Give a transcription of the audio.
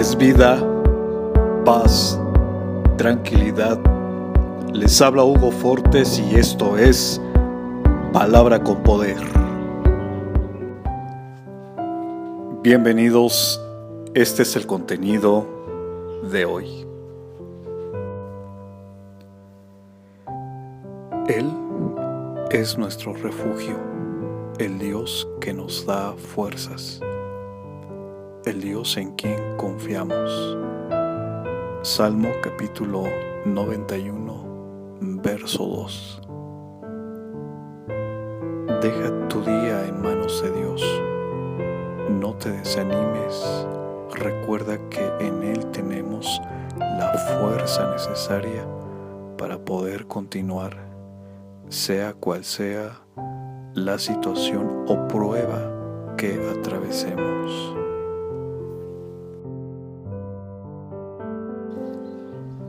es vida, paz, tranquilidad. Les habla Hugo Fortes y esto es Palabra con Poder. Bienvenidos, este es el contenido de hoy. Él es nuestro refugio, el Dios que nos da fuerzas el Dios en quien confiamos. Salmo capítulo 91, verso 2. Deja tu día en manos de Dios. No te desanimes. Recuerda que en Él tenemos la fuerza necesaria para poder continuar, sea cual sea la situación o prueba que atravesemos.